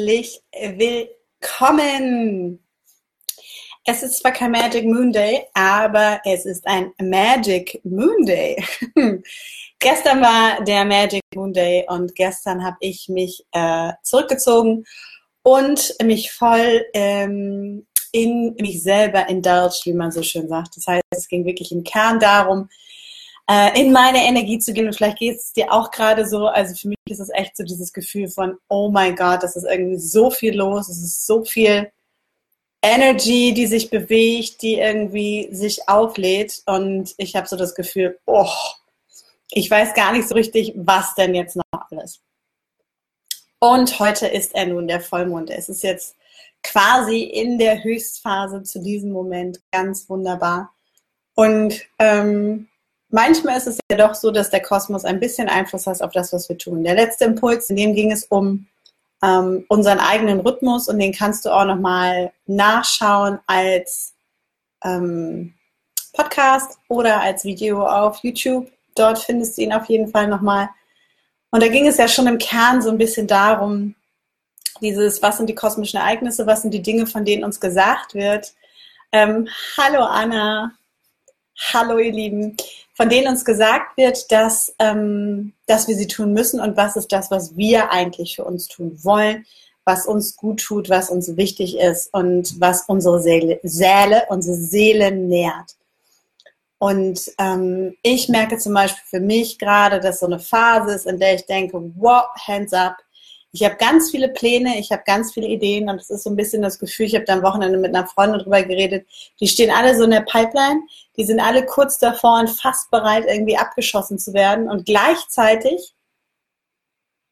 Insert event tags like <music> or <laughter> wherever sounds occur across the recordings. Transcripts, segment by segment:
Herzlich willkommen! Es ist zwar kein Magic Moon Day, aber es ist ein Magic Moon Day. <laughs> gestern war der Magic Moon Day und gestern habe ich mich äh, zurückgezogen und mich voll ähm, in mich selber indulged, wie man so schön sagt. Das heißt, es ging wirklich im Kern darum, äh, in meine Energie zu gehen. Und vielleicht geht es dir auch gerade so. Also für mich ist es echt so dieses Gefühl von, oh mein Gott, das ist irgendwie so viel los, es ist so viel Energy, die sich bewegt, die irgendwie sich auflädt. Und ich habe so das Gefühl, oh, ich weiß gar nicht so richtig, was denn jetzt noch alles. Und heute ist er nun der Vollmond. Es ist jetzt quasi in der Höchstphase zu diesem Moment ganz wunderbar. Und ähm, manchmal ist es ja doch so, dass der Kosmos ein bisschen Einfluss hat auf das, was wir tun. Der letzte Impuls, in dem ging es um ähm, unseren eigenen Rhythmus und den kannst du auch nochmal nachschauen als ähm, Podcast oder als Video auf YouTube. Dort findest du ihn auf jeden Fall nochmal. Und da ging es ja schon im Kern so ein bisschen darum, dieses, was sind die kosmischen Ereignisse, was sind die Dinge, von denen uns gesagt wird. Ähm, hallo Anna, hallo ihr Lieben von denen uns gesagt wird, dass, ähm, dass wir sie tun müssen und was ist das, was wir eigentlich für uns tun wollen, was uns gut tut, was uns wichtig ist und was unsere Seele, Seele unsere Seele nährt. Und ähm, ich merke zum Beispiel für mich gerade, dass so eine Phase ist, in der ich denke, wow, hands up, ich habe ganz viele Pläne, ich habe ganz viele Ideen und es ist so ein bisschen das Gefühl, ich habe da am Wochenende mit einer Freundin drüber geredet, die stehen alle so in der Pipeline, die sind alle kurz davor und fast bereit, irgendwie abgeschossen zu werden und gleichzeitig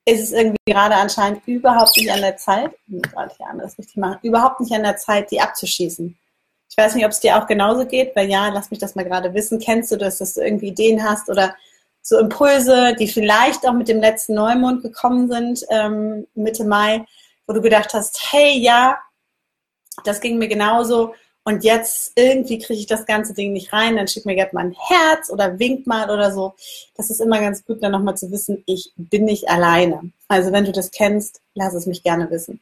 ist es irgendwie gerade anscheinend überhaupt nicht an der Zeit, gerade hier anders richtig machen, überhaupt nicht an der Zeit, die abzuschießen. Ich weiß nicht, ob es dir auch genauso geht, weil ja, lass mich das mal gerade wissen. Kennst du das, dass du irgendwie Ideen hast oder so Impulse, die vielleicht auch mit dem letzten Neumond gekommen sind, ähm, Mitte Mai, wo du gedacht hast, hey, ja, das ging mir genauso und jetzt irgendwie kriege ich das ganze Ding nicht rein, dann schick mir gerne mal ein Herz oder wink mal oder so. Das ist immer ganz gut, dann nochmal zu wissen, ich bin nicht alleine. Also wenn du das kennst, lass es mich gerne wissen.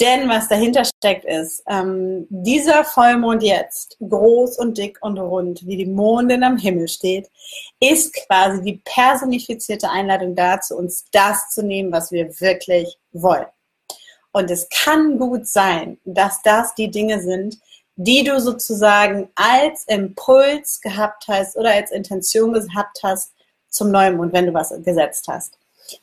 Denn was dahinter steckt ist, ähm, dieser Vollmond jetzt, groß und dick und rund, wie die Mondin am Himmel steht, ist quasi die personifizierte Einladung dazu, uns das zu nehmen, was wir wirklich wollen. Und es kann gut sein, dass das die Dinge sind, die du sozusagen als Impuls gehabt hast oder als Intention gehabt hast zum Neumond, wenn du was gesetzt hast.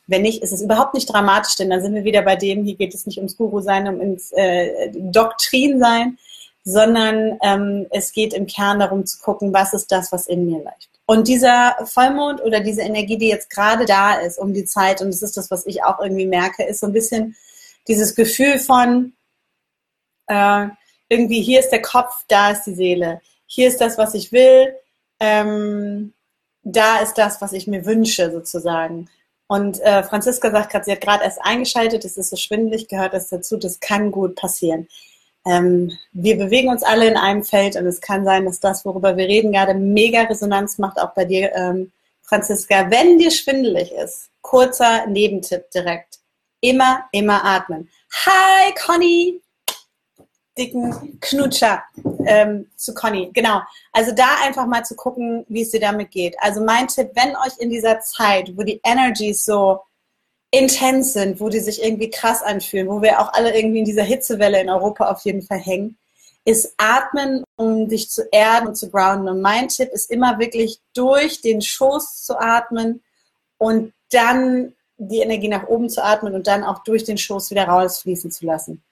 Wenn nicht, ist es überhaupt nicht dramatisch, denn dann sind wir wieder bei dem, hier geht es nicht ums Guru-Sein, um ins äh, Doktrin-Sein, sondern ähm, es geht im Kern darum zu gucken, was ist das, was in mir läuft. Und dieser Vollmond oder diese Energie, die jetzt gerade da ist um die Zeit, und das ist das, was ich auch irgendwie merke, ist so ein bisschen dieses Gefühl von, äh, irgendwie hier ist der Kopf, da ist die Seele, hier ist das, was ich will, ähm, da ist das, was ich mir wünsche sozusagen. Und äh, Franziska sagt gerade, sie hat gerade erst eingeschaltet, es ist so schwindelig, gehört das dazu, das kann gut passieren. Ähm, wir bewegen uns alle in einem Feld und es kann sein, dass das, worüber wir reden, gerade mega Resonanz macht, auch bei dir, ähm, Franziska. Wenn dir schwindelig ist, kurzer Nebentipp direkt. Immer, immer atmen. Hi, Conny! dicken Knutscher ähm, zu Conny. Genau. Also da einfach mal zu gucken, wie es dir damit geht. Also mein Tipp, wenn euch in dieser Zeit, wo die Energies so intens sind, wo die sich irgendwie krass anfühlen, wo wir auch alle irgendwie in dieser Hitzewelle in Europa auf jeden Fall hängen, ist atmen, um dich zu erden und zu grounden. Und mein Tipp ist immer wirklich durch den Schoß zu atmen und dann die Energie nach oben zu atmen und dann auch durch den Schoß wieder rausfließen zu lassen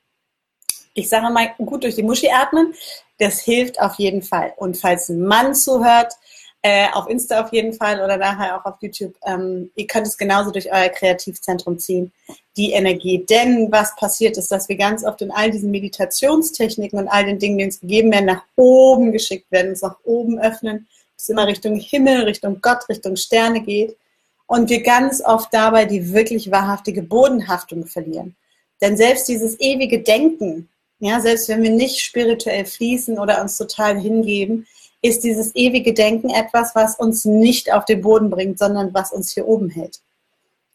ich sage mal, gut durch die Muschi atmen, das hilft auf jeden Fall. Und falls ein Mann zuhört, äh, auf Insta auf jeden Fall oder nachher auch auf YouTube. Ähm, ihr könnt es genauso durch euer Kreativzentrum ziehen, die Energie. Denn was passiert ist, dass wir ganz oft in all diesen Meditationstechniken und all den Dingen, die uns gegeben werden, nach oben geschickt werden, uns nach oben öffnen, es immer Richtung Himmel, Richtung Gott, Richtung Sterne geht und wir ganz oft dabei die wirklich wahrhaftige Bodenhaftung verlieren. Denn selbst dieses ewige Denken, ja, selbst wenn wir nicht spirituell fließen oder uns total hingeben, ist dieses ewige Denken etwas, was uns nicht auf den Boden bringt, sondern was uns hier oben hält.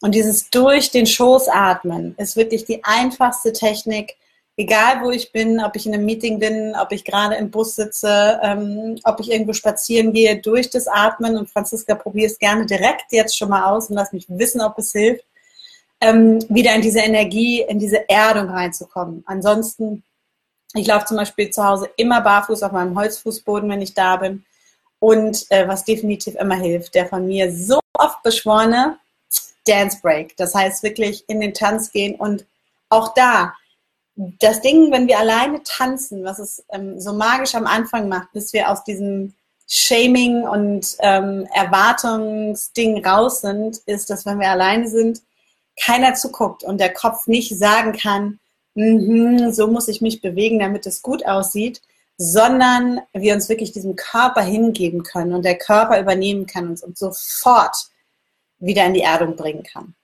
Und dieses durch den Schoß atmen ist wirklich die einfachste Technik, egal wo ich bin, ob ich in einem Meeting bin, ob ich gerade im Bus sitze, ähm, ob ich irgendwo spazieren gehe, durch das Atmen. Und Franziska, probiere es gerne direkt jetzt schon mal aus und lass mich wissen, ob es hilft, ähm, wieder in diese Energie, in diese Erdung reinzukommen. Ansonsten ich laufe zum Beispiel zu Hause immer barfuß auf meinem Holzfußboden, wenn ich da bin. Und äh, was definitiv immer hilft, der von mir so oft beschworene Dance Break. Das heißt wirklich in den Tanz gehen und auch da, das Ding, wenn wir alleine tanzen, was es ähm, so magisch am Anfang macht, bis wir aus diesem Shaming und ähm, Erwartungsding raus sind, ist, dass wenn wir alleine sind, keiner zuguckt und der Kopf nicht sagen kann, mhm, so muss ich mich bewegen, damit es gut aussieht, sondern wir uns wirklich diesem Körper hingeben können und der Körper übernehmen kann und sofort wieder in die Erdung bringen kann.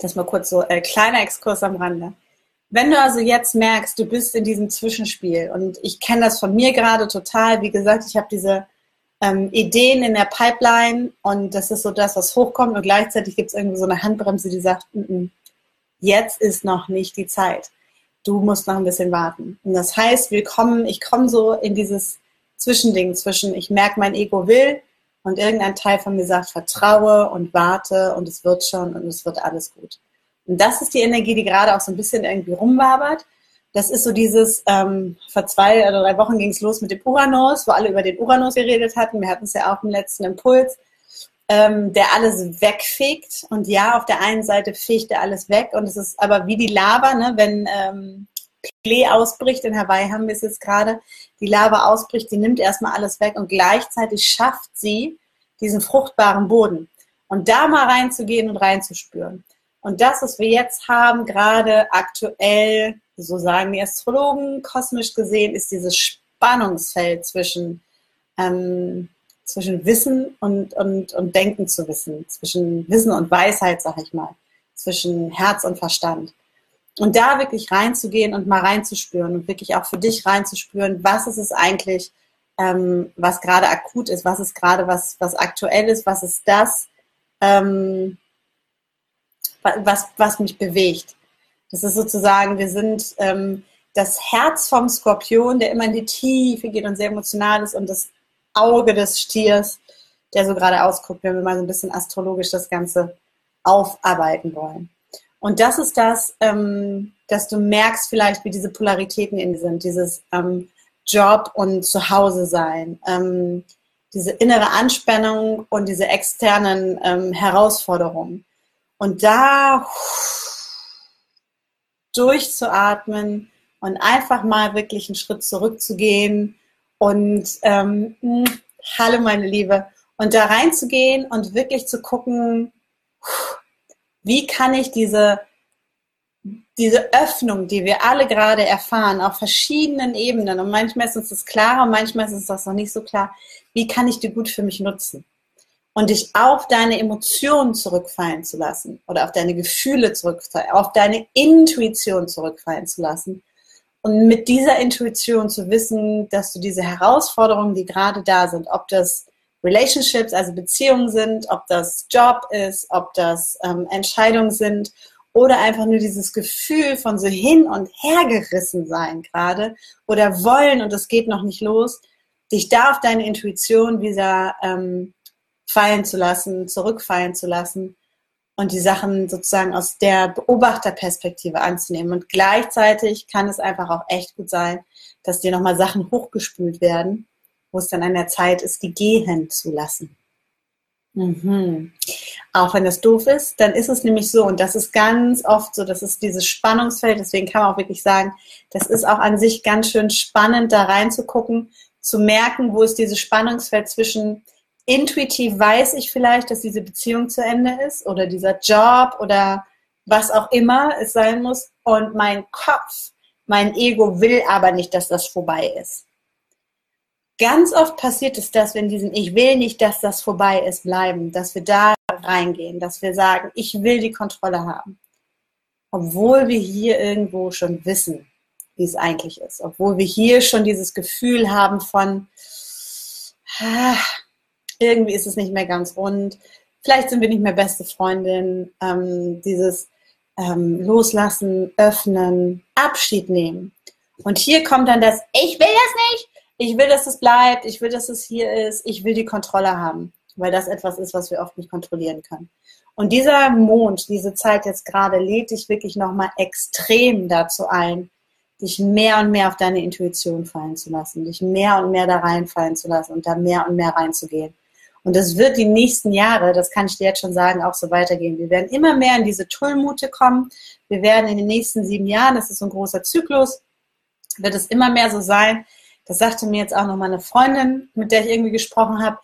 Das mal kurz so ein äh, kleiner Exkurs am Rande. Wenn du also jetzt merkst, du bist in diesem Zwischenspiel und ich kenne das von mir gerade total, wie gesagt, ich habe diese ähm, Ideen in der Pipeline und das ist so das, was hochkommt und gleichzeitig gibt es irgendwie so eine Handbremse, die sagt, mm -mm, jetzt ist noch nicht die Zeit. Du musst noch ein bisschen warten. Und das heißt, wir kommen, ich komme so in dieses Zwischending zwischen, ich merke, mein Ego will und irgendein Teil von mir sagt, vertraue und warte und es wird schon und es wird alles gut. Und das ist die Energie, die gerade auch so ein bisschen irgendwie rumwabert. Das ist so dieses, ähm, vor zwei oder drei Wochen ging es los mit dem Uranus, wo alle über den Uranus geredet hatten. Wir hatten es ja auch im letzten Impuls ähm, der alles wegfegt. Und ja, auf der einen Seite fegt er alles weg und es ist aber wie die Lava, ne? wenn ähm, ausbricht, in Hawaii haben wir es jetzt gerade, die Lava ausbricht, die nimmt erstmal alles weg und gleichzeitig schafft sie diesen fruchtbaren Boden. Und da mal reinzugehen und reinzuspüren. Und das, was wir jetzt haben, gerade aktuell, so sagen die Astrologen, kosmisch gesehen, ist dieses Spannungsfeld zwischen ähm, zwischen Wissen und, und, und Denken zu wissen, zwischen Wissen und Weisheit, sag ich mal, zwischen Herz und Verstand. Und da wirklich reinzugehen und mal reinzuspüren und wirklich auch für dich reinzuspüren, was ist es eigentlich, ähm, was gerade akut ist, was ist gerade was, was aktuell ist, was ist das, ähm, was, was mich bewegt. Das ist sozusagen, wir sind ähm, das Herz vom Skorpion, der immer in die Tiefe geht und sehr emotional ist und das Auge des Stiers, der so gerade ausguckt, wenn wir mal so ein bisschen astrologisch das Ganze aufarbeiten wollen. Und das ist das, ähm, dass du merkst vielleicht, wie diese Polaritäten in dir sind, dieses ähm, Job und Zuhause sein, ähm, diese innere Anspannung und diese externen ähm, Herausforderungen. Und da durchzuatmen und einfach mal wirklich einen Schritt zurückzugehen und ähm, hm, hallo meine Liebe. Und da reinzugehen und wirklich zu gucken, wie kann ich diese, diese Öffnung, die wir alle gerade erfahren, auf verschiedenen Ebenen, und manchmal ist das klarer, manchmal ist uns das noch nicht so klar, wie kann ich die gut für mich nutzen? Und dich auf deine Emotionen zurückfallen zu lassen oder auf deine Gefühle zurückfallen, auf deine Intuition zurückfallen zu lassen und mit dieser Intuition zu wissen, dass du diese Herausforderungen, die gerade da sind, ob das Relationships, also Beziehungen sind, ob das Job ist, ob das ähm, Entscheidungen sind oder einfach nur dieses Gefühl von so hin und her gerissen sein gerade oder wollen und es geht noch nicht los, dich da auf deine Intuition wieder ähm, fallen zu lassen, zurückfallen zu lassen und die Sachen sozusagen aus der Beobachterperspektive anzunehmen. Und gleichzeitig kann es einfach auch echt gut sein, dass dir nochmal Sachen hochgespült werden, wo es dann an der Zeit ist, die gehen zu lassen. Mhm. Auch wenn das doof ist, dann ist es nämlich so, und das ist ganz oft so, das ist dieses Spannungsfeld, deswegen kann man auch wirklich sagen, das ist auch an sich ganz schön spannend, da reinzugucken, zu merken, wo ist dieses Spannungsfeld zwischen intuitiv weiß ich vielleicht, dass diese Beziehung zu Ende ist oder dieser Job oder was auch immer es sein muss. Und mein Kopf, mein Ego will aber nicht, dass das vorbei ist. Ganz oft passiert es, dass wir in diesem Ich will nicht, dass das vorbei ist, bleiben, dass wir da reingehen, dass wir sagen, ich will die Kontrolle haben. Obwohl wir hier irgendwo schon wissen, wie es eigentlich ist. Obwohl wir hier schon dieses Gefühl haben von, ah, irgendwie ist es nicht mehr ganz rund. Vielleicht sind wir nicht mehr beste Freundin. Ähm, dieses ähm, Loslassen, Öffnen, Abschied nehmen. Und hier kommt dann das, ich will das nicht, ich will, dass es bleibt, ich will, dass es hier ist, ich will die Kontrolle haben, weil das etwas ist, was wir oft nicht kontrollieren können. Und dieser Mond, diese Zeit jetzt gerade, lädt dich wirklich nochmal extrem dazu ein, dich mehr und mehr auf deine Intuition fallen zu lassen, dich mehr und mehr da reinfallen zu lassen und da mehr und mehr reinzugehen. Und das wird die nächsten Jahre, das kann ich dir jetzt schon sagen, auch so weitergehen. Wir werden immer mehr in diese Tullmute kommen. Wir werden in den nächsten sieben Jahren, das ist so ein großer Zyklus, wird es immer mehr so sein. Das sagte mir jetzt auch noch mal eine Freundin, mit der ich irgendwie gesprochen habe.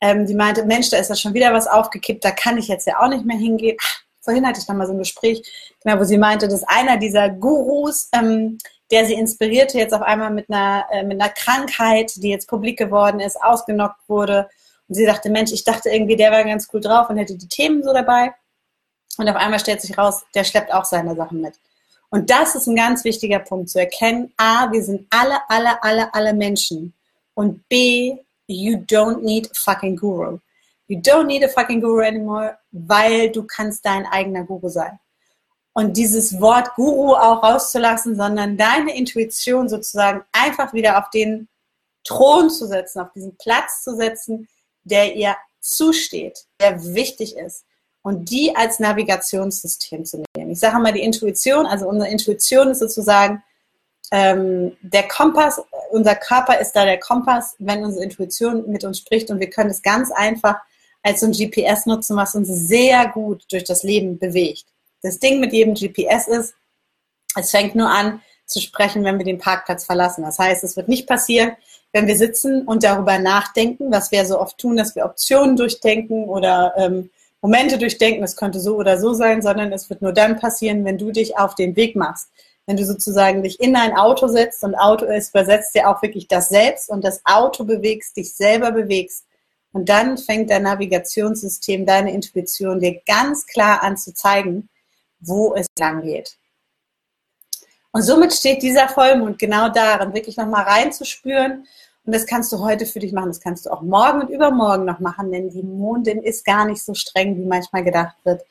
Ähm, die meinte, Mensch, da ist ja schon wieder was aufgekippt, da kann ich jetzt ja auch nicht mehr hingehen. Ach, vorhin hatte ich noch mal so ein Gespräch, genau, wo sie meinte, dass einer dieser Gurus, ähm, der sie inspirierte, jetzt auf einmal mit einer, äh, mit einer Krankheit, die jetzt publik geworden ist, ausgenockt wurde und sie sagte, Mensch, ich dachte irgendwie, der war ganz cool drauf und hätte die Themen so dabei. Und auf einmal stellt sich raus, der schleppt auch seine Sachen mit. Und das ist ein ganz wichtiger Punkt zu erkennen. A, wir sind alle, alle, alle, alle Menschen. Und B, you don't need a fucking guru. You don't need a fucking guru anymore, weil du kannst dein eigener Guru sein. Und dieses Wort Guru auch rauszulassen, sondern deine Intuition sozusagen einfach wieder auf den Thron zu setzen, auf diesen Platz zu setzen, der ihr zusteht, der wichtig ist und die als Navigationssystem zu nehmen. Ich sage mal die Intuition, also unsere Intuition ist sozusagen ähm, der Kompass, unser Körper ist da der Kompass, wenn unsere Intuition mit uns spricht und wir können es ganz einfach als so ein GPS nutzen, was uns sehr gut durch das Leben bewegt. Das Ding mit jedem GPS ist, es fängt nur an zu sprechen, wenn wir den Parkplatz verlassen. Das heißt, es wird nicht passieren, wenn wir sitzen und darüber nachdenken, was wir so oft tun, dass wir Optionen durchdenken oder ähm, Momente durchdenken, es könnte so oder so sein, sondern es wird nur dann passieren, wenn du dich auf den Weg machst. Wenn du sozusagen dich in ein Auto setzt und Auto ist, übersetzt ja auch wirklich das Selbst und das Auto bewegst, dich selber bewegst. Und dann fängt dein Navigationssystem, deine Intuition dir ganz klar an zu zeigen, wo es lang geht. Und somit steht dieser Vollmond genau darin, wirklich nochmal reinzuspüren. Und das kannst du heute für dich machen. Das kannst du auch morgen und übermorgen noch machen, denn die Mondin ist gar nicht so streng, wie manchmal gedacht wird.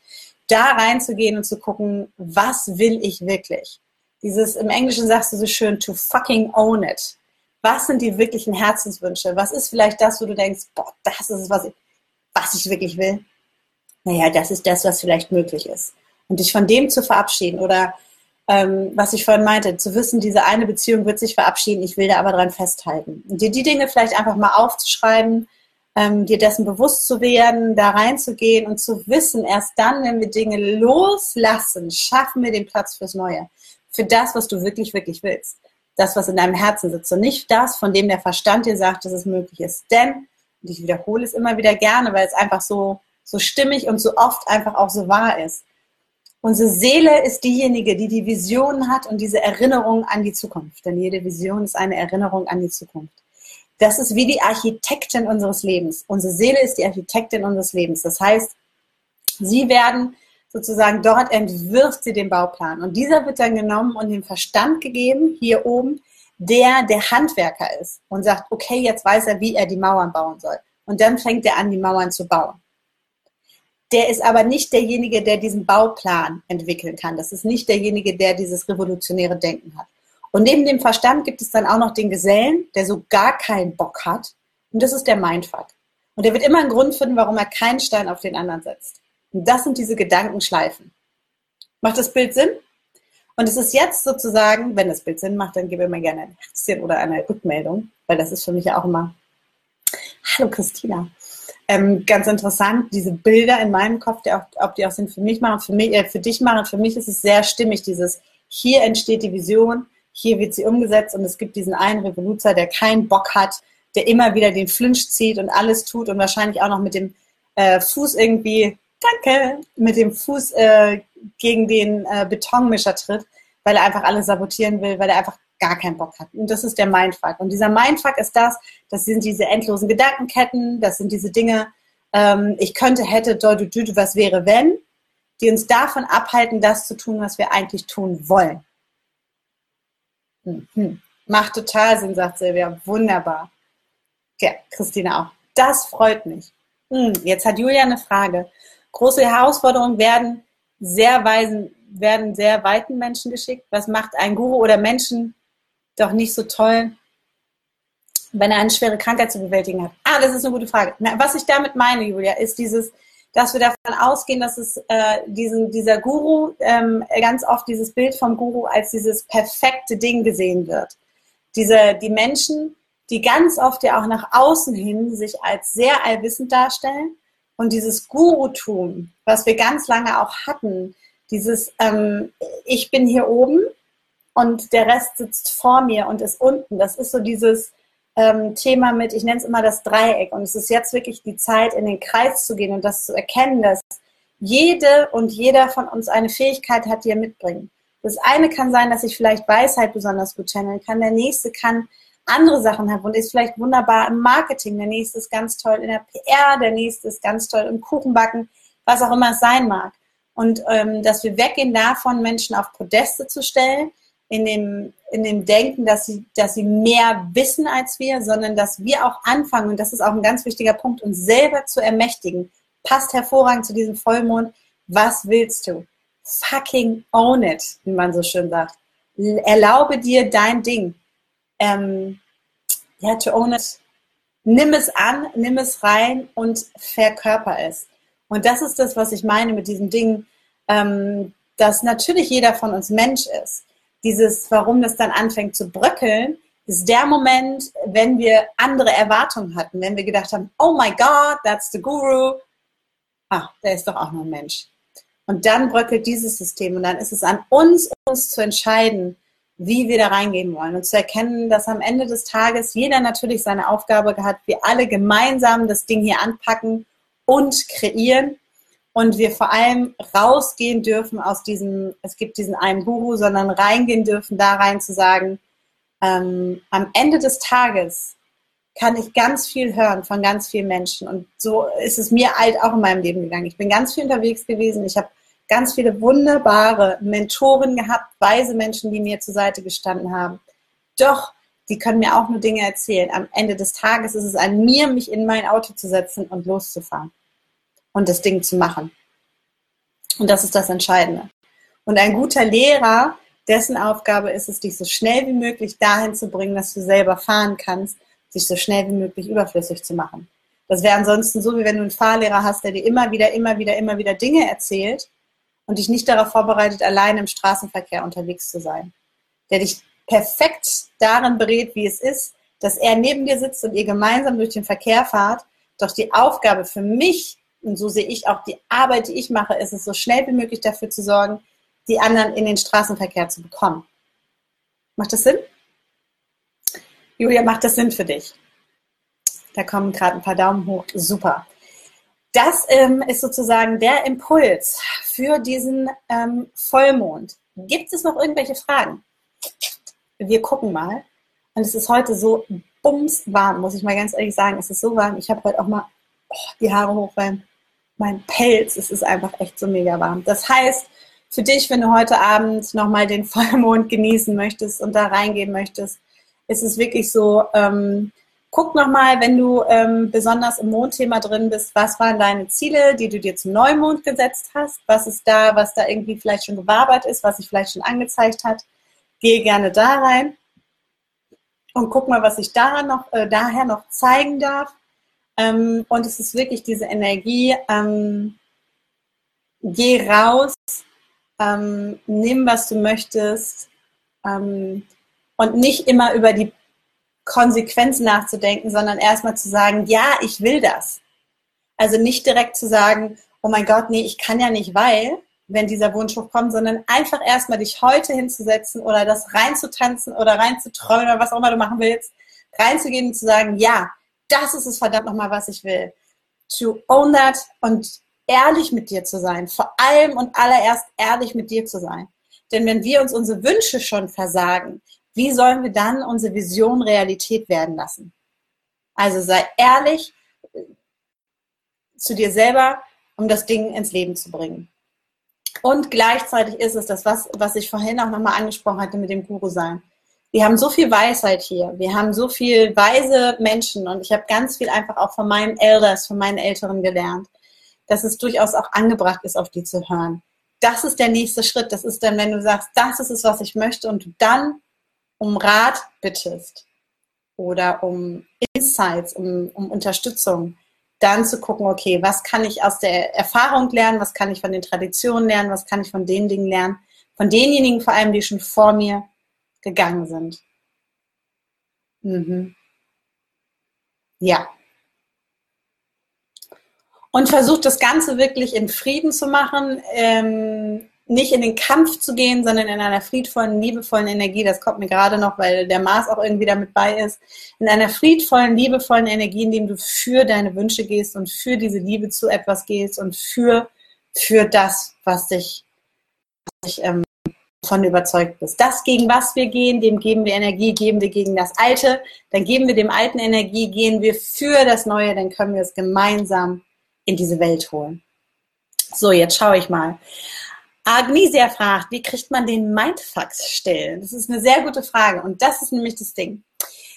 Da reinzugehen und zu gucken, was will ich wirklich? Dieses, im Englischen sagst du so schön, to fucking own it. Was sind die wirklichen Herzenswünsche? Was ist vielleicht das, wo du denkst, boah, das ist es, was ich, was ich wirklich will? Naja, das ist das, was vielleicht möglich ist. Und dich von dem zu verabschieden oder ähm, was ich vorhin meinte, zu wissen, diese eine Beziehung wird sich verabschieden, ich will da aber dran festhalten. Und dir die Dinge vielleicht einfach mal aufzuschreiben, ähm, dir dessen bewusst zu werden, da reinzugehen und zu wissen, erst dann, wenn wir Dinge loslassen, schaffen wir den Platz fürs Neue. Für das, was du wirklich, wirklich willst. Das, was in deinem Herzen sitzt und nicht das, von dem der Verstand dir sagt, dass es möglich ist. Denn, und ich wiederhole es immer wieder gerne, weil es einfach so, so stimmig und so oft einfach auch so wahr ist Unsere Seele ist diejenige, die die Vision hat und diese Erinnerung an die Zukunft. Denn jede Vision ist eine Erinnerung an die Zukunft. Das ist wie die Architektin unseres Lebens. Unsere Seele ist die Architektin unseres Lebens. Das heißt, sie werden sozusagen, dort entwirft sie den Bauplan. Und dieser wird dann genommen und dem Verstand gegeben, hier oben, der der Handwerker ist und sagt, okay, jetzt weiß er, wie er die Mauern bauen soll. Und dann fängt er an, die Mauern zu bauen. Der ist aber nicht derjenige, der diesen Bauplan entwickeln kann. Das ist nicht derjenige, der dieses revolutionäre Denken hat. Und neben dem Verstand gibt es dann auch noch den Gesellen, der so gar keinen Bock hat. Und das ist der Mindfuck. Und der wird immer einen Grund finden, warum er keinen Stein auf den anderen setzt. Und das sind diese Gedankenschleifen. Macht das Bild Sinn? Und es ist jetzt sozusagen, wenn das Bild Sinn macht, dann gebe mir gerne ein Herzchen oder eine Rückmeldung, weil das ist für mich ja auch immer. Hallo Christina. Ähm, ganz interessant, diese Bilder in meinem Kopf, die auch, ob die auch Sinn für mich machen, für, mich, äh, für dich machen. Für mich ist es sehr stimmig, dieses hier entsteht die Vision, hier wird sie umgesetzt und es gibt diesen einen Revoluzer, der keinen Bock hat, der immer wieder den Flinch zieht und alles tut und wahrscheinlich auch noch mit dem äh, Fuß irgendwie, danke, mit dem Fuß äh, gegen den äh, Betonmischer tritt, weil er einfach alles sabotieren will, weil er einfach gar keinen Bock hat. Und das ist der Mindfuck. Und dieser Mindfuck ist das, das sind diese endlosen Gedankenketten, das sind diese Dinge, ähm, ich könnte, hätte, dort, was wäre, wenn, die uns davon abhalten, das zu tun, was wir eigentlich tun wollen. Mhm. Macht total Sinn, sagt Silvia. Wunderbar. Ja, Christina auch. Das freut mich. Mhm. Jetzt hat Julia eine Frage. Große Herausforderungen werden sehr weisen, werden sehr weiten Menschen geschickt. Was macht ein Guru oder Menschen doch nicht so toll, wenn er eine schwere Krankheit zu bewältigen hat? Ah, das ist eine gute Frage. Was ich damit meine, Julia, ist dieses, dass wir davon ausgehen, dass es äh, diesen, dieser Guru, ähm, ganz oft dieses Bild vom Guru als dieses perfekte Ding gesehen wird. Diese, die Menschen, die ganz oft ja auch nach außen hin sich als sehr allwissend darstellen und dieses Gurutum, was wir ganz lange auch hatten, dieses ähm, Ich bin hier oben und der Rest sitzt vor mir und ist unten, das ist so dieses ähm, Thema mit, ich nenne es immer das Dreieck. Und es ist jetzt wirklich die Zeit, in den Kreis zu gehen und das zu erkennen, dass jede und jeder von uns eine Fähigkeit hat, die er mitbringt. Das eine kann sein, dass ich vielleicht Weisheit besonders gut channeln kann. Der nächste kann andere Sachen haben und ist vielleicht wunderbar im Marketing. Der nächste ist ganz toll in der PR. Der nächste ist ganz toll im Kuchenbacken, was auch immer es sein mag. Und ähm, dass wir weggehen davon, Menschen auf Podeste zu stellen, in dem, in dem Denken, dass sie, dass sie mehr wissen als wir, sondern dass wir auch anfangen, und das ist auch ein ganz wichtiger Punkt, uns selber zu ermächtigen. Passt hervorragend zu diesem Vollmond. Was willst du? Fucking own it, wie man so schön sagt. Erlaube dir dein Ding. Ähm, ja, to own it. Nimm es an, nimm es rein und verkörper es. Und das ist das, was ich meine mit diesem Ding, ähm, dass natürlich jeder von uns Mensch ist dieses, warum das dann anfängt zu bröckeln, ist der Moment, wenn wir andere Erwartungen hatten, wenn wir gedacht haben, oh my God, that's the Guru. Ah, der ist doch auch nur ein Mensch. Und dann bröckelt dieses System und dann ist es an uns, uns zu entscheiden, wie wir da reingehen wollen und zu erkennen, dass am Ende des Tages jeder natürlich seine Aufgabe hat, wir alle gemeinsam das Ding hier anpacken und kreieren und wir vor allem rausgehen dürfen aus diesem, es gibt diesen einen Guru, sondern reingehen dürfen, da rein zu sagen, ähm, am Ende des Tages kann ich ganz viel hören von ganz vielen Menschen. Und so ist es mir halt auch in meinem Leben gegangen. Ich bin ganz viel unterwegs gewesen. Ich habe ganz viele wunderbare Mentoren gehabt, weise Menschen, die mir zur Seite gestanden haben. Doch, die können mir auch nur Dinge erzählen. Am Ende des Tages ist es an mir, mich in mein Auto zu setzen und loszufahren und das Ding zu machen. Und das ist das Entscheidende. Und ein guter Lehrer, dessen Aufgabe ist es, dich so schnell wie möglich dahin zu bringen, dass du selber fahren kannst, sich so schnell wie möglich überflüssig zu machen. Das wäre ansonsten so, wie wenn du einen Fahrlehrer hast, der dir immer wieder, immer wieder, immer wieder Dinge erzählt und dich nicht darauf vorbereitet, allein im Straßenverkehr unterwegs zu sein. Der dich perfekt darin berät, wie es ist, dass er neben dir sitzt und ihr gemeinsam durch den Verkehr fahrt. Doch die Aufgabe für mich und so sehe ich auch die Arbeit, die ich mache, ist es so schnell wie möglich dafür zu sorgen, die anderen in den Straßenverkehr zu bekommen. Macht das Sinn? Julia, macht das Sinn für dich? Da kommen gerade ein paar Daumen hoch. Super. Das ähm, ist sozusagen der Impuls für diesen ähm, Vollmond. Gibt es noch irgendwelche Fragen? Wir gucken mal. Und es ist heute so bums warm, muss ich mal ganz ehrlich sagen. Es ist so warm. Ich habe heute auch mal oh, die Haare hoch, weil mein Pelz, es ist einfach echt so mega warm. Das heißt, für dich, wenn du heute Abend nochmal den <laughs> Vollmond genießen möchtest und da reingehen möchtest, ist es wirklich so, ähm, guck nochmal, wenn du ähm, besonders im Mondthema drin bist, was waren deine Ziele, die du dir zum Neumond gesetzt hast? Was ist da, was da irgendwie vielleicht schon gewabert ist, was sich vielleicht schon angezeigt hat? Gehe gerne da rein und guck mal, was sich daran noch, äh, daher noch zeigen darf. Ähm, und es ist wirklich diese Energie, ähm, geh raus, ähm, nimm, was du möchtest ähm, und nicht immer über die Konsequenzen nachzudenken, sondern erstmal zu sagen, ja, ich will das. Also nicht direkt zu sagen, oh mein Gott, nee, ich kann ja nicht, weil, wenn dieser Wunsch hochkommt, sondern einfach erstmal dich heute hinzusetzen oder das reinzutanzen oder reinzuträumen oder was auch immer du machen willst reinzugehen und zu sagen, ja, das ist es verdammt nochmal, was ich will. To own that und ehrlich mit dir zu sein. Vor allem und allererst ehrlich mit dir zu sein. Denn wenn wir uns unsere Wünsche schon versagen, wie sollen wir dann unsere Vision Realität werden lassen? Also sei ehrlich äh, zu dir selber, um das Ding ins Leben zu bringen. Und gleichzeitig ist es das, was, was ich vorhin auch nochmal angesprochen hatte mit dem Guru sein. Wir haben so viel Weisheit hier. Wir haben so viel weise Menschen und ich habe ganz viel einfach auch von meinen Elders, von meinen Älteren gelernt, dass es durchaus auch angebracht ist, auf die zu hören. Das ist der nächste Schritt. Das ist dann, wenn du sagst, das ist es, was ich möchte und du dann um Rat bittest oder um Insights, um, um Unterstützung, dann zu gucken, okay, was kann ich aus der Erfahrung lernen, was kann ich von den Traditionen lernen, was kann ich von den Dingen lernen, von denjenigen vor allem, die schon vor mir gegangen sind. Mhm. Ja. Und versucht das Ganze wirklich in Frieden zu machen, ähm, nicht in den Kampf zu gehen, sondern in einer friedvollen, liebevollen Energie. Das kommt mir gerade noch, weil der Mars auch irgendwie damit bei ist. In einer friedvollen, liebevollen Energie, in dem du für deine Wünsche gehst und für diese Liebe zu etwas gehst und für, für das, was dich, was dich ähm, von überzeugt bist. Das, gegen was wir gehen, dem geben wir Energie, geben wir gegen das Alte, dann geben wir dem Alten Energie, gehen wir für das Neue, dann können wir es gemeinsam in diese Welt holen. So, jetzt schaue ich mal. Agnesia fragt, wie kriegt man den Mindfuck still? Das ist eine sehr gute Frage und das ist nämlich das Ding.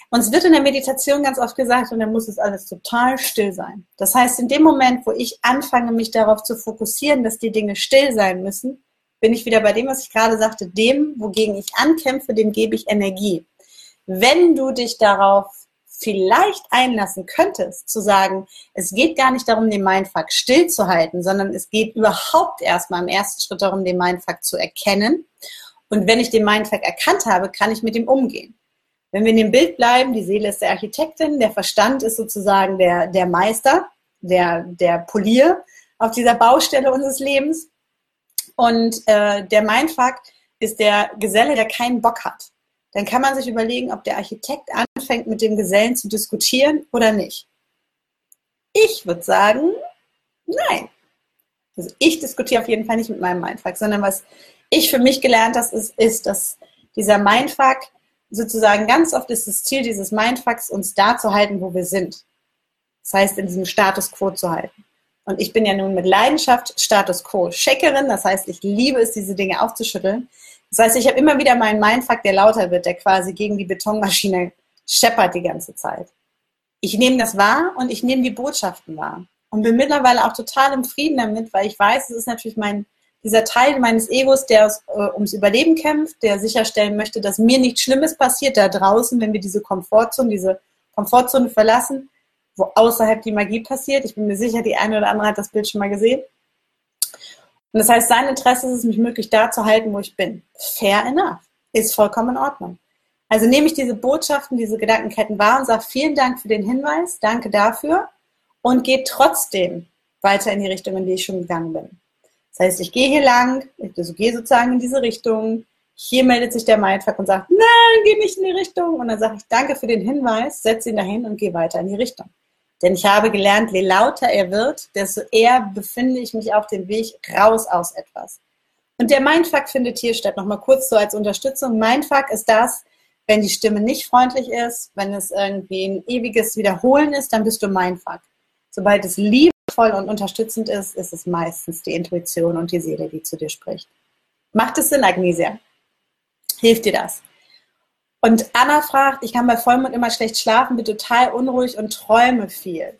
Uns wird in der Meditation ganz oft gesagt, und dann muss es alles total still sein. Das heißt, in dem Moment, wo ich anfange, mich darauf zu fokussieren, dass die Dinge still sein müssen, bin ich wieder bei dem, was ich gerade sagte, dem, wogegen ich ankämpfe, dem gebe ich Energie. Wenn du dich darauf vielleicht einlassen könntest, zu sagen, es geht gar nicht darum, den Mindfuck stillzuhalten, sondern es geht überhaupt erstmal im ersten Schritt darum, den Mindfuck zu erkennen. Und wenn ich den Mindfuck erkannt habe, kann ich mit ihm umgehen. Wenn wir in dem Bild bleiben, die Seele ist der Architektin, der Verstand ist sozusagen der, der Meister, der, der Polier auf dieser Baustelle unseres Lebens. Und äh, der Mindfuck ist der Geselle, der keinen Bock hat dann kann man sich überlegen, ob der Architekt anfängt, mit dem Gesellen zu diskutieren oder nicht. Ich würde sagen, nein. Also ich diskutiere auf jeden Fall nicht mit meinem Mindfuck, sondern was ich für mich gelernt habe, ist, ist, dass dieser Mindfuck sozusagen ganz oft ist das Ziel dieses Mindfucks, uns da zu halten, wo wir sind. Das heißt, in diesem Status quo zu halten. Und ich bin ja nun mit Leidenschaft Status quo Checkerin, das heißt, ich liebe es, diese Dinge aufzuschütteln. Das heißt, ich habe immer wieder meinen Mindfuck, der lauter wird, der quasi gegen die Betonmaschine scheppert die ganze Zeit. Ich nehme das wahr und ich nehme die Botschaften wahr. Und bin mittlerweile auch total im Frieden damit, weil ich weiß, es ist natürlich mein, dieser Teil meines Egos, der äh, ums Überleben kämpft, der sicherstellen möchte, dass mir nichts Schlimmes passiert da draußen, wenn wir diese Komfortzone, diese Komfortzone verlassen, wo außerhalb die Magie passiert. Ich bin mir sicher, die eine oder andere hat das Bild schon mal gesehen. Und das heißt, sein Interesse ist es, mich möglich da zu halten, wo ich bin. Fair enough. Ist vollkommen in Ordnung. Also nehme ich diese Botschaften, diese Gedankenketten wahr und sage vielen Dank für den Hinweis, danke dafür und gehe trotzdem weiter in die Richtung, in die ich schon gegangen bin. Das heißt, ich gehe hier lang, also gehe sozusagen in diese Richtung. Hier meldet sich der Mindfuck und sagt, nein, geh nicht in die Richtung. Und dann sage ich, danke für den Hinweis, setze ihn dahin und gehe weiter in die Richtung. Denn ich habe gelernt, je lauter er wird, desto eher befinde ich mich auf dem Weg raus aus etwas. Und der Mindfuck findet hier statt. Nochmal kurz so als Unterstützung. Mindfuck ist das, wenn die Stimme nicht freundlich ist, wenn es irgendwie ein ewiges Wiederholen ist, dann bist du Mindfuck. Sobald es liebevoll und unterstützend ist, ist es meistens die Intuition und die Seele, die zu dir spricht. Macht es Sinn, Agnesia? Hilft dir das? Und Anna fragt, ich kann bei Vollmond immer schlecht schlafen, bin total unruhig und träume viel.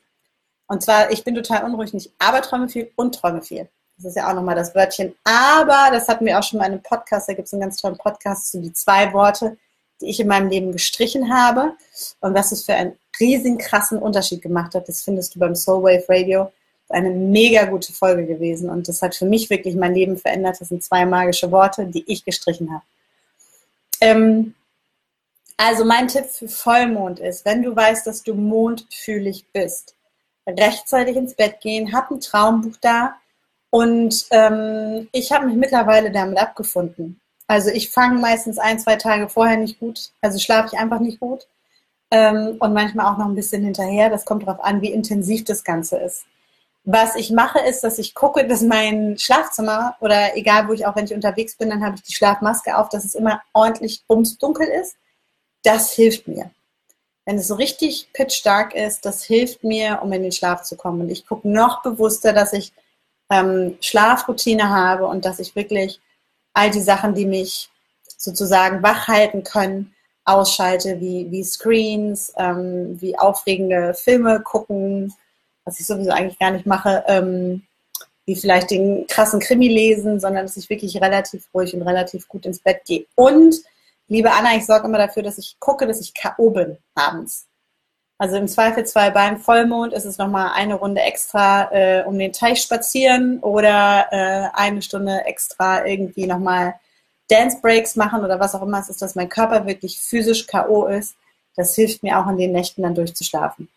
Und zwar, ich bin total unruhig, nicht aber träume viel und träume viel. Das ist ja auch nochmal das Wörtchen aber. Das hatten wir auch schon mal in einem Podcast. Da gibt es einen ganz tollen Podcast zu die zwei Worte, die ich in meinem Leben gestrichen habe. Und was es für einen riesigen krassen Unterschied gemacht hat, das findest du beim Soulwave Radio. Eine mega gute Folge gewesen. Und das hat für mich wirklich mein Leben verändert. Das sind zwei magische Worte, die ich gestrichen habe. Ähm, also mein Tipp für Vollmond ist, wenn du weißt, dass du mondfühlig bist, rechtzeitig ins Bett gehen, hab ein Traumbuch da und ähm, ich habe mich mittlerweile damit abgefunden. Also ich fange meistens ein, zwei Tage vorher nicht gut, also schlafe ich einfach nicht gut. ähm, und manchmal auch noch ein bisschen hinterher. Das kommt darauf an, wie intensiv das Ganze ist. Was ich mache, ist, dass ich gucke, dass mein Schlafzimmer oder egal wo ich auch, wenn ich unterwegs bin, dann habe ich die Schlafmaske auf, dass es immer ordentlich bumsdunkel ist. Das hilft mir. Wenn es so richtig pitchstark ist, das hilft mir, um in den Schlaf zu kommen. Und ich gucke noch bewusster, dass ich ähm, Schlafroutine habe und dass ich wirklich all die Sachen, die mich sozusagen wach halten können, ausschalte, wie, wie Screens, ähm, wie aufregende Filme gucken, was ich sowieso eigentlich gar nicht mache, ähm, wie vielleicht den krassen Krimi lesen, sondern dass ich wirklich relativ ruhig und relativ gut ins Bett gehe. Und, liebe Anna, ich sorge immer dafür, dass ich gucke, dass ich K.O. bin abends. Also im Zweifelsfall beim Vollmond ist es nochmal eine Runde extra äh, um den Teich spazieren oder äh, eine Stunde extra irgendwie nochmal Dance Breaks machen oder was auch immer es ist, dass mein Körper wirklich physisch K.O. ist. Das hilft mir auch in den Nächten dann durchzuschlafen.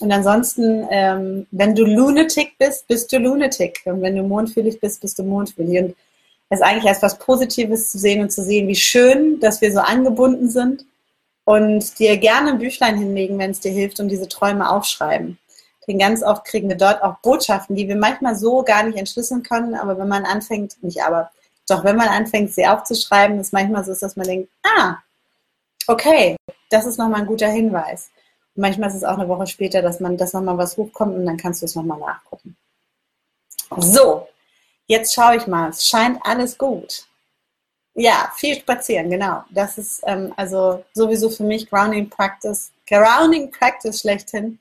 Und ansonsten, ähm, wenn du Lunatic bist, bist du Lunatic. Und wenn du mondfühlig bist, bist du mondfühlig. Und es eigentlich erst was Positives zu sehen und zu sehen, wie schön, dass wir so angebunden sind und dir gerne ein Büchlein hinlegen, wenn es dir hilft und diese Träume aufschreiben. Denn ganz oft kriegen wir dort auch Botschaften, die wir manchmal so gar nicht entschlüsseln können, aber wenn man anfängt, nicht aber, doch wenn man anfängt, sie aufzuschreiben, ist manchmal so, dass man denkt, ah, okay, das ist nochmal ein guter Hinweis. Und manchmal ist es auch eine Woche später, dass man, dass nochmal was hochkommt und dann kannst du es nochmal nachgucken. So, jetzt schaue ich mal. Es scheint alles gut. Ja, viel spazieren, genau. Das ist ähm, also sowieso für mich Grounding Practice, Grounding Practice schlechthin.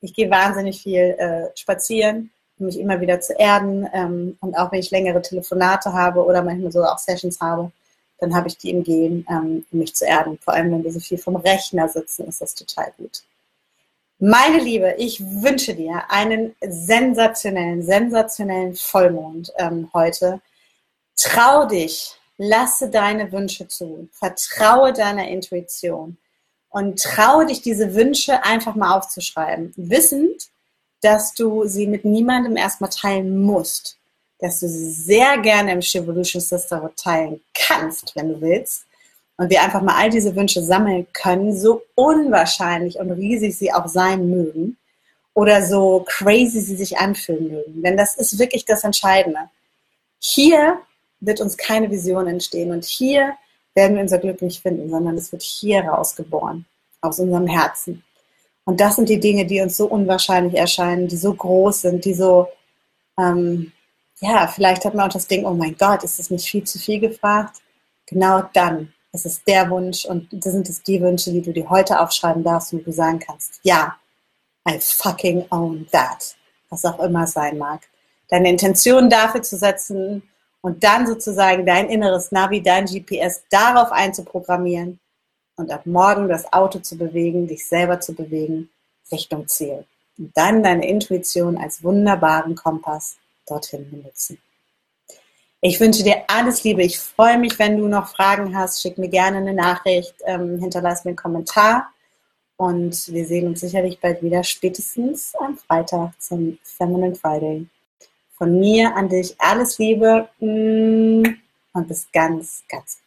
Ich gehe wahnsinnig viel äh, spazieren um mich immer wieder zu erden. Ähm, und auch wenn ich längere Telefonate habe oder manchmal sogar auch Sessions habe, dann habe ich die im Gehen, ähm, um mich zu erden. Vor allem, wenn wir so viel vom Rechner sitzen, ist das total gut. Meine Liebe, ich wünsche dir einen sensationellen, sensationellen Vollmond ähm, heute. Trau dich, lasse deine Wünsche zu, vertraue deiner Intuition und traue dich, diese Wünsche einfach mal aufzuschreiben, wissend, dass du sie mit niemandem erstmal teilen musst. Dass du sie sehr gerne im Shivolution Sisterhood teilen kannst, wenn du willst. Und wir einfach mal all diese Wünsche sammeln können, so unwahrscheinlich und riesig sie auch sein mögen. Oder so crazy sie sich anfühlen mögen. Denn das ist wirklich das Entscheidende. Hier wird uns keine Vision entstehen und hier werden wir unser Glück nicht finden, sondern es wird hier rausgeboren, aus unserem Herzen. Und das sind die Dinge, die uns so unwahrscheinlich erscheinen, die so groß sind, die so, ähm, ja, vielleicht hat man auch das Ding, oh mein Gott, ist das nicht viel zu viel gefragt? Genau dann ist es der Wunsch und das sind es die Wünsche, die du dir heute aufschreiben darfst und du sagen kannst, ja, I fucking own that. Was auch immer sein mag. Deine Intention dafür zu setzen und dann sozusagen dein inneres Navi, dein GPS darauf einzuprogrammieren, und ab morgen das Auto zu bewegen, dich selber zu bewegen, Richtung Ziel. Und dann deine Intuition als wunderbaren Kompass dorthin benutzen. Ich wünsche dir alles Liebe. Ich freue mich, wenn du noch Fragen hast. Schick mir gerne eine Nachricht, ähm, hinterlass mir einen Kommentar. Und wir sehen uns sicherlich bald wieder, spätestens am Freitag zum Feminine Friday. Von mir an dich alles Liebe mm, und bis ganz, ganz